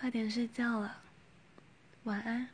快点睡觉了晚安。